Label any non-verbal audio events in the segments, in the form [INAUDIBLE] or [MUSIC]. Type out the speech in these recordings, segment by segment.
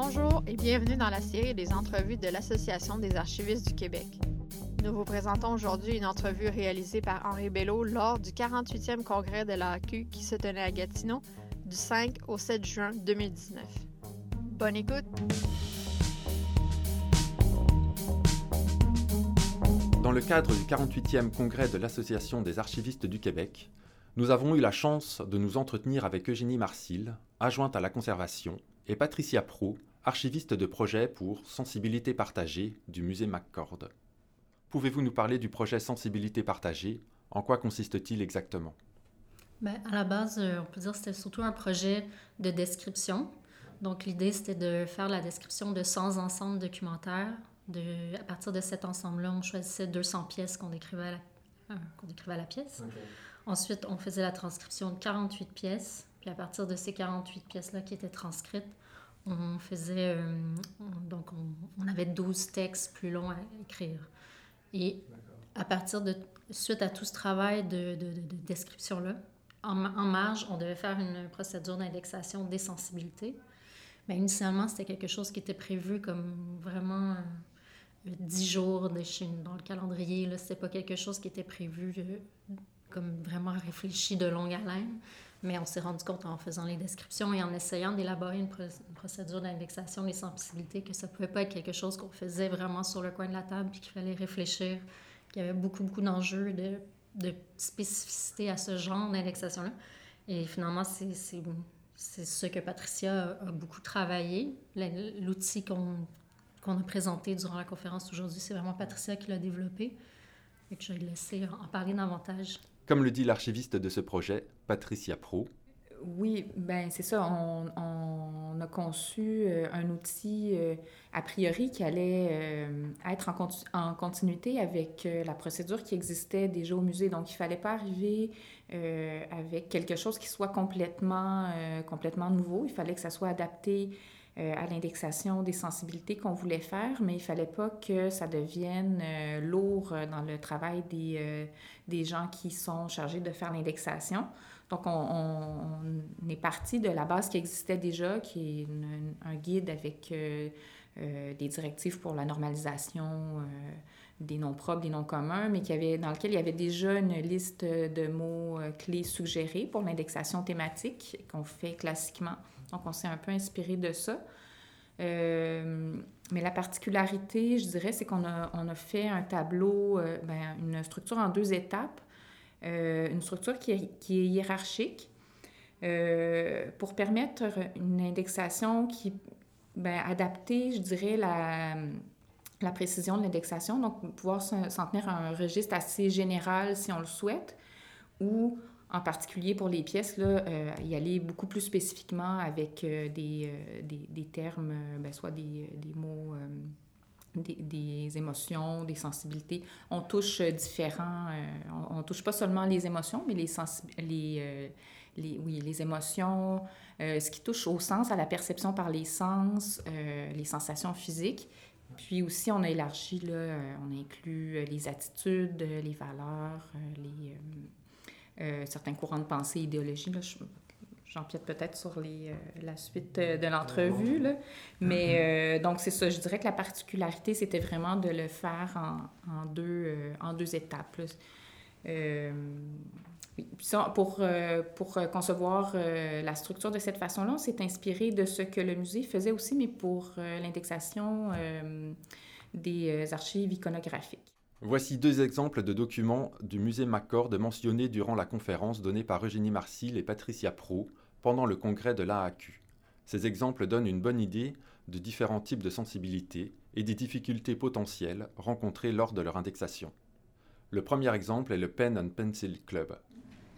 Bonjour et bienvenue dans la série des entrevues de l'Association des archivistes du Québec. Nous vous présentons aujourd'hui une entrevue réalisée par Henri Bello lors du 48e congrès de l'AQ qui se tenait à Gatineau du 5 au 7 juin 2019. Bonne écoute! Dans le cadre du 48e congrès de l'Association des archivistes du Québec, nous avons eu la chance de nous entretenir avec Eugénie Marcil, adjointe à la conservation, et Patricia Pro, archiviste de projet pour Sensibilité partagée du musée McCord. Pouvez-vous nous parler du projet Sensibilité partagée? En quoi consiste-t-il exactement? Ben, À la base, euh, on peut dire que c'était surtout un projet de description. Donc l'idée, c'était de faire la description de 100 ensembles documentaires de, à partir de cet ensemble-là, on choisissait 200 pièces qu'on décrivait à la, euh, qu'on décrivait à la pièce. Ensuite, on faisait la transcription de 48 pièces. Puis à partir de ces 48 pièces-là qui étaient transcrites, on faisait. Euh, donc, on, avait 12 textes plus longs à écrire. Et à partir de. Suite à tout ce travail de, de, de, description-là, en, marge, on devait faire une procédure d'indexation des sensibilités. Mais initialement, c'était quelque chose qui était prévu comme vraiment 10 jours de Chine dans le calendrier. Ce n'était pas quelque chose qui était prévu euh, comme vraiment réfléchi de longue haleine. Mais on s'est rendu compte en faisant les descriptions et en essayant d'élaborer une, procédure d'indexation des sensibilités que ça ne pouvait pas être quelque chose qu'on faisait vraiment sur le coin de la table puis qu'il fallait réfléchir, qu'il y avait beaucoup, beaucoup d'enjeux de, de spécificité à ce genre d'indexation-là. Et finalement, c'est ce que Patricia a beaucoup travaillé, l'outil qu'on qu'on a présenté durant la conférence aujourd'hui. C'est vraiment Patricia qui l'a développé et que je vais laisser en parler davantage. Comme le dit l'archiviste de ce projet, Patricia Pro. Oui, ben c'est ça. On, a conçu euh, un outil euh, a priori qui allait euh, être en, en, continuité avec la procédure qui existait déjà au musée. Donc, il fallait pas arriver avec quelque chose qui soit complètement, complètement nouveau. Il fallait que ça soit adapté euh, à l'indexation des sensibilités qu'on voulait faire, mais il fallait pas que ça devienne euh, lourd dans le travail des, euh, des gens qui sont chargés de faire l'indexation. Donc, on, on, est parti de la base qui existait déjà, qui est un guide avec des directives pour la normalisation des noms propres, des noms communs, mais qui avait, dans lequel il y avait déjà une liste de mots clés suggérés pour l'indexation thématique qu'on fait classiquement. Donc, on s'est un peu inspiré de ça. Euh, mais la particularité, je dirais, c'est qu'on a, fait un tableau, euh, ben, une structure en deux étapes, euh, une structure qui est, hiérarchique pour permettre une indexation qui, ben, adaptée, je dirais, la, la précision de l'indexation, donc pouvoir s'en tenir à un registre assez général si on le souhaite, ou en particulier pour les pièces, là, euh, y aller beaucoup plus spécifiquement avec euh, des, euh, des, des, termes, ben, soit des, des mots, des, des, émotions, des sensibilités. On touche différents, on, on, touche pas seulement les émotions, mais les, les, les, oui, les émotions, ce qui touche au sens, à la perception par les sens, les sensations physiques. Puis aussi, on a élargi, là, on a inclus les attitudes, les valeurs, les euh, certains courants de pensée, idéologie. Là, J'empiète peut-être sur les, euh, la suite euh, de l'entrevue. Là. Mais donc, c'est ça. Je dirais que la particularité, c'était vraiment de le faire en, en deux, en deux étapes. pour, pour concevoir la structure de cette façon-là, on s'est inspiré de ce que le musée faisait aussi, mais pour l'indexation des archives iconographiques. Voici deux exemples de documents du musée McCord mentionnés durant la conférence donnée par Eugénie Marcil et Patricia Pro pendant le congrès de l'AAQ. Ces exemples donnent une bonne idée de différents types de sensibilités et des difficultés potentielles rencontrées lors de leur indexation. Le premier exemple est le Pen and Pencil Club.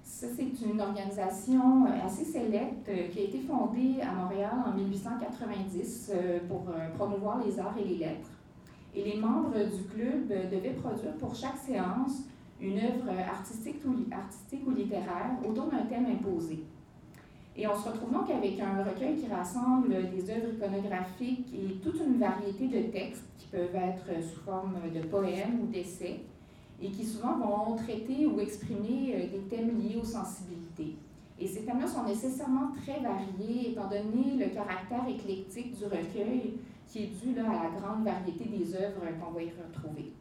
Ça, c'est une organisation euh, assez sélecte euh, qui a été fondée à Montréal en 1890 euh, pour promouvoir les arts et les lettres. Et les membres du club devaient produire pour chaque séance une œuvre artistique ou, artistique ou littéraire autour d'un thème imposé. Et on se retrouve donc avec un recueil qui rassemble des œuvres iconographiques et toute une variété de textes qui peuvent être sous forme de poèmes ou d'essais et qui souvent vont traiter ou exprimer des thèmes liés aux sensibilités. Et ces thèmes-là sont nécessairement très variés, étant donné le caractère éclectique du recueil, qui est dû là, à la grande variété des œuvres qu'on va y retrouver.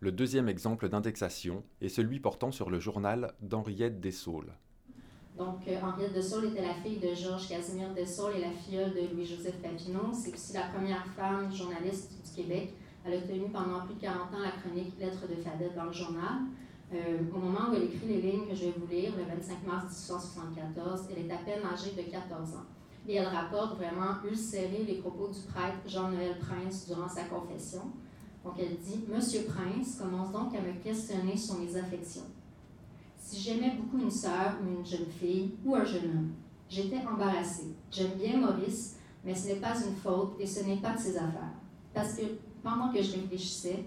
Le deuxième exemple d'indexation est celui portant sur le journal d'Henriette Dessaules. Donc, euh, Henriette Dessaules était la fille de Georges Casimir Dessaules et la filleule de Louis-Joseph Papineau. C'est aussi la première femme journaliste du Québec. Elle a tenu pendant plus de 40 ans la chronique Lettres de Fadette dans le journal. Euh, au moment où elle écrit les lignes que je vais vous lire, le 25 mars 1874, elle est à peine âgée de 14 ans. Et elle rapporte vraiment ulcérer les propos du prêtre Jean-Noël Prince durant sa confession. Donc elle dit Monsieur Prince commence donc à me questionner sur mes affections. Si j'aimais beaucoup une sœur ou une jeune fille ou un jeune homme, j'étais embarrassée. J'aime bien Maurice, mais ce n'est pas une faute et ce n'est pas de ses affaires. Parce que pendant que je réfléchissais,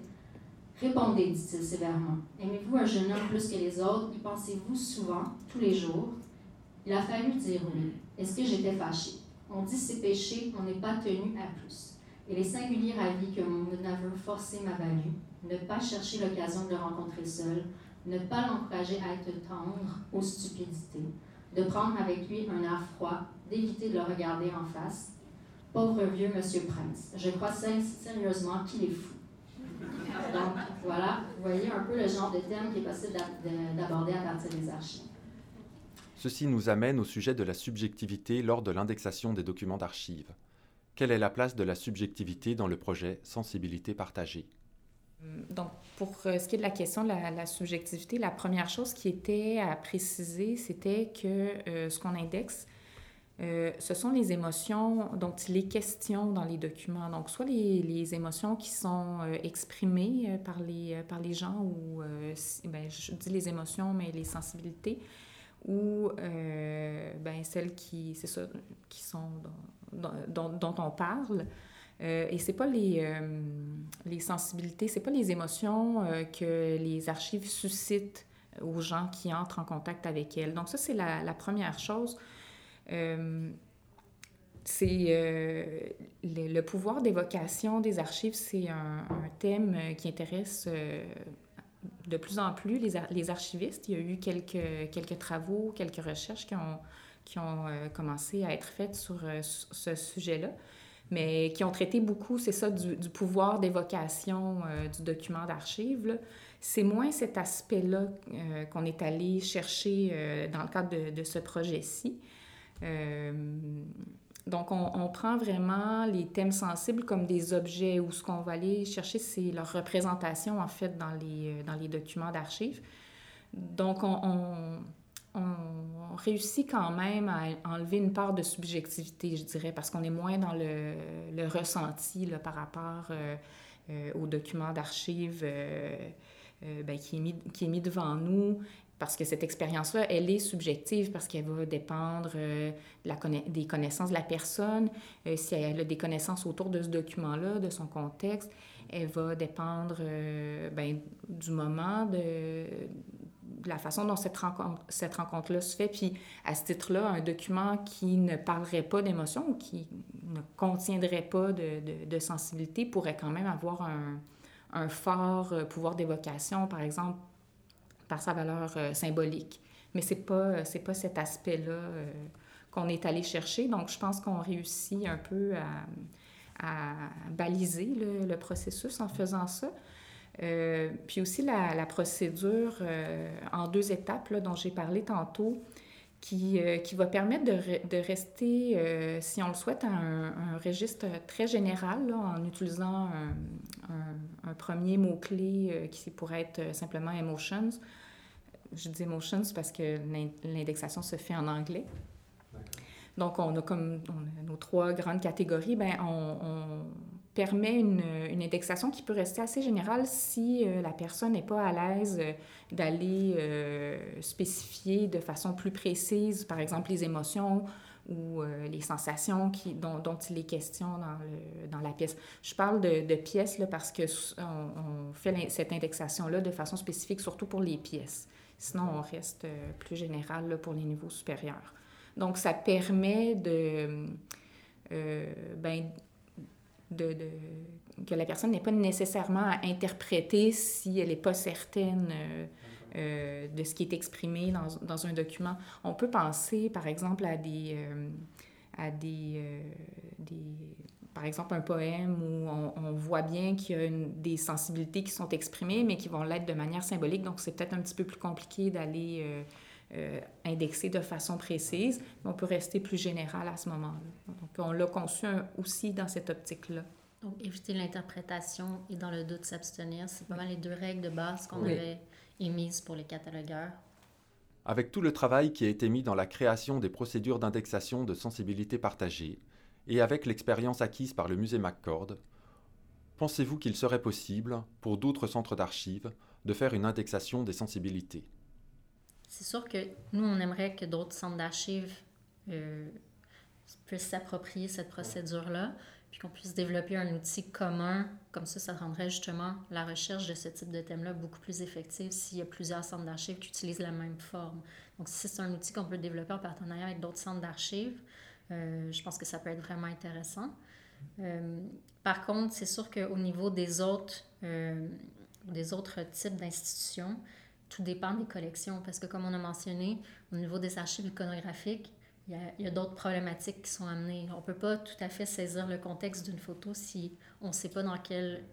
Répondez, dit-il sévèrement. Aimez-vous un jeune homme plus que les autres? Y pensez-vous souvent, tous les jours Il a fallu dire oui. Est-ce que j'étais fâchée? On dit ses péchés, on n'est pas tenu à plus. Et les singuliers avis que mon aveu forcé m'a valu, ne pas chercher l'occasion de le rencontrer seul, ne pas l'encourager à être tendre aux stupidités, de prendre avec lui un air froid, d'éviter de le regarder en face. Pauvre vieux Monsieur Prince, je crois sérieusement qu'il est fou. Donc, voilà, vous voyez un peu le genre de thème qui est possible d'aborder à partir des archives. Ceci nous amène au sujet de la subjectivité lors de l'indexation des documents d'archives. Quelle est la place de la subjectivité dans le projet Sensibilité partagée? Donc, pour euh, ce qui est de la question de la, subjectivité, la première chose qui était à préciser, c'était que euh, ce qu'on indexe, euh, ce sont les émotions dont il est question dans les documents. Donc, soit les, émotions qui sont exprimées par, les, par les gens, ou ben, je dis les émotions, mais les sensibilités, ou ben, celles qui, ça, qui sont dont, dont, on parle. et c'est pas les, les sensibilités, c'est pas les émotions que les archives suscitent aux gens qui entrent en contact avec elles. Donc ça, c'est la, la première chose. Euh, c'est euh, le, pouvoir d'évocation des archives, c'est un, thème qui intéresse euh, de plus en plus les, les, archivistes. Il y a eu quelques, quelques travaux, quelques recherches qui ont, qui ont commencé à être faites sur, ce sujet-là, mais qui ont traité beaucoup, c'est ça, du, du pouvoir d'évocation du document d'archives. C'est moins cet aspect-là qu'on est allé chercher dans le cadre de, de ce projet-ci. Euh, donc, on, prend vraiment les thèmes sensibles comme des objets où ce qu'on va aller chercher, c'est leur représentation, en fait, dans les, euh, dans les documents d'archives. Donc, on, on, réussit quand même à enlever une part de subjectivité, je dirais, parce qu'on est moins dans le, le ressenti là, par rapport euh, aux documents d'archives ben, qui, est qui est mis devant nous parce que cette expérience-là, elle est subjective parce qu'elle va dépendre euh, des connaissances de la personne. Euh, si elle a des connaissances autour de ce document-là, de son contexte, elle va dépendre euh, ben, du moment, de, la façon dont cette rencontre-là se fait. Puis, à ce titre-là, un document qui ne parlerait pas d'émotion qui ne contiendrait pas de, sensibilité pourrait quand même avoir un fort pouvoir d'évocation, par exemple, par sa valeur euh, symbolique. Mais ce n'est pas, euh, pas cet aspect-là euh, qu'on est allé chercher. Donc, je pense qu'on réussit un peu à, à baliser le, processus en faisant ça. puis aussi la, procédure en deux étapes dont j'ai parlé tantôt, qui, qui va permettre de, de rester, si on le souhaite, un, un registre très général en utilisant un premier mot-clé qui pourrait être simplement emotions je dis emotions parce que l'indexation se fait en anglais. Donc, on a comme nos trois grandes catégories. Bien, on, permet une, indexation qui peut rester assez générale si euh, la personne n'est pas à l'aise euh, d'aller euh, spécifier de façon plus précise, par exemple, les émotions ou les sensations dont, il est question dans, la pièce. Je parle de, de pièces là, parce qu'on on fait cette indexation-là de façon spécifique, surtout pour les pièces. Sinon, on reste euh, plus général pour les niveaux supérieurs. Donc, ça permet de, euh, ben, de, que la personne n'ait pas nécessairement à interpréter si elle n'est pas certaine euh, de ce qui est exprimé dans, dans, un document. On peut penser, par exemple, à des, à des, des, par exemple, un poème où on, on voit bien qu'il y a une, des sensibilités qui sont exprimées, mais qui vont l'être de manière symbolique. Donc, c'est peut-être un petit peu plus compliqué d'aller euh, indexé de façon précise, mais on peut rester plus général à ce moment-là. Donc, on l'a conçu aussi dans cette optique-là. Donc, éviter l'interprétation et dans le doute s'abstenir, c'est pas mal les deux règles de base qu'on avait émises pour les catalogueurs. Avec tout le travail qui a été mis dans la création des procédures d'indexation de sensibilité partagée, et avec l'expérience acquise par le musée McCord, pensez-vous qu'il serait possible, pour d'autres centres d'archives, de faire une indexation des sensibilités? C'est sûr que nous, on aimerait que d'autres centres d'archives euh, puissent s'approprier cette procédure-là, puis qu'on puisse développer un outil commun. Comme ça, ça rendrait justement la recherche de ce type de thème-là beaucoup plus effective s'il y a plusieurs centres d'archives qui utilisent la même forme. Donc, si c'est un outil qu'on peut développer en partenariat avec d'autres centres d'archives, euh, je pense que ça peut être vraiment intéressant. Euh, par contre, c'est sûr qu'au niveau des autres, des autres types d'institutions, tout dépend des collections, parce que comme on a mentionné, au niveau des archives iconographiques, il y a, d'autres problématiques qui sont amenées. On ne peut pas tout à fait saisir le contexte d'une photo si on ne sait pas dans quel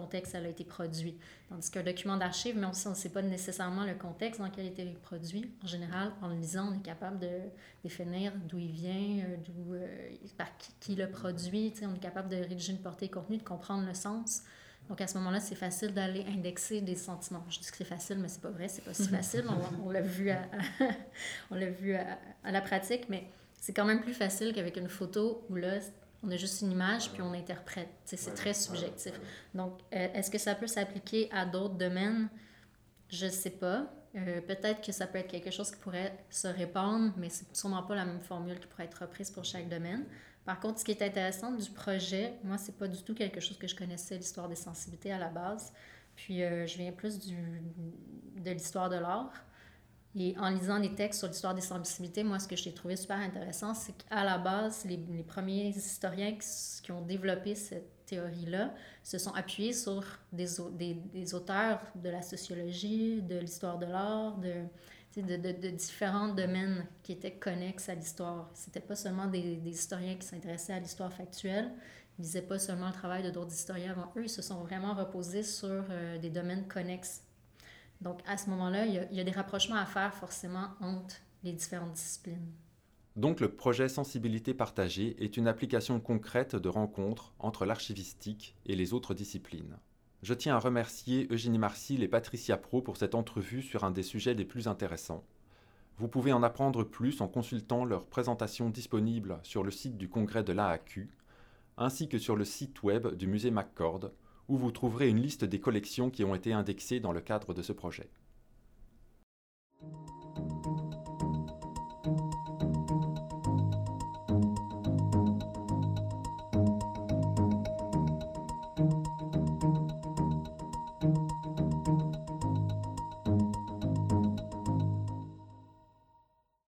contexte elle a été produite. Tandis qu'un document d'archive, même si on ne sait pas nécessairement le contexte dans lequel il a été produit, en général, en le lisant, on est capable de définir d'où il vient, euh, d'où, euh, par qui, qui l'a produit. On est capable de rédiger une portée contenu, de comprendre le sens. Donc, à ce moment-là, c'est facile d'aller indexer des sentiments. Je dis que c'est facile, mais c'est pas vrai, c'est pas si [LAUGHS] facile. On, l'a vu, à, [LAUGHS] on l'a vu à, la pratique, mais c'est quand même plus facile qu'avec une photo où là, on a juste une image puis on interprète. C'est très subjectif. Donc, euh, est-ce que ça peut s'appliquer à d'autres domaines? Je ne sais pas. Euh, peut-être que ça peut être quelque chose qui pourrait se répandre, mais c'est sûrement pas la même formule qui pourrait être reprise pour chaque domaine. Par contre, ce qui est intéressant du projet, moi, c'est pas du tout quelque chose que je connaissais, l'histoire des sensibilités à la base. Puis, euh, je viens plus du, de l'histoire de l'art. Et en lisant des textes sur l'histoire des sensibilités, moi, ce que j'ai trouvé super intéressant, c'est qu'à la base, les, les, premiers historiens qui, ont développé cette théorie-là se sont appuyés sur des, des, auteurs de la sociologie, de l'histoire de l'art, de, de, de, différents domaines qui étaient connexes à l'histoire. C'était pas seulement des, des historiens qui s'intéressaient à l'histoire factuelle, ils disaient pas seulement le travail de d'autres historiens avant eux, ils se sont vraiment reposés sur euh, des domaines connexes. Donc à ce moment-là, il y, a, des rapprochements à faire forcément entre les différentes disciplines. Donc le projet Sensibilité partagée est une application concrète de rencontre entre l'archivistique et les autres disciplines. Je tiens à remercier Eugénie Marcil et Patricia Pro pour cette entrevue sur un des sujets les plus intéressants. Vous pouvez en apprendre plus en consultant leur présentation disponible sur le site du congrès de l'AAQ, ainsi que sur le site web du musée McCord, où vous trouverez une liste des collections qui ont été indexées dans le cadre de ce projet.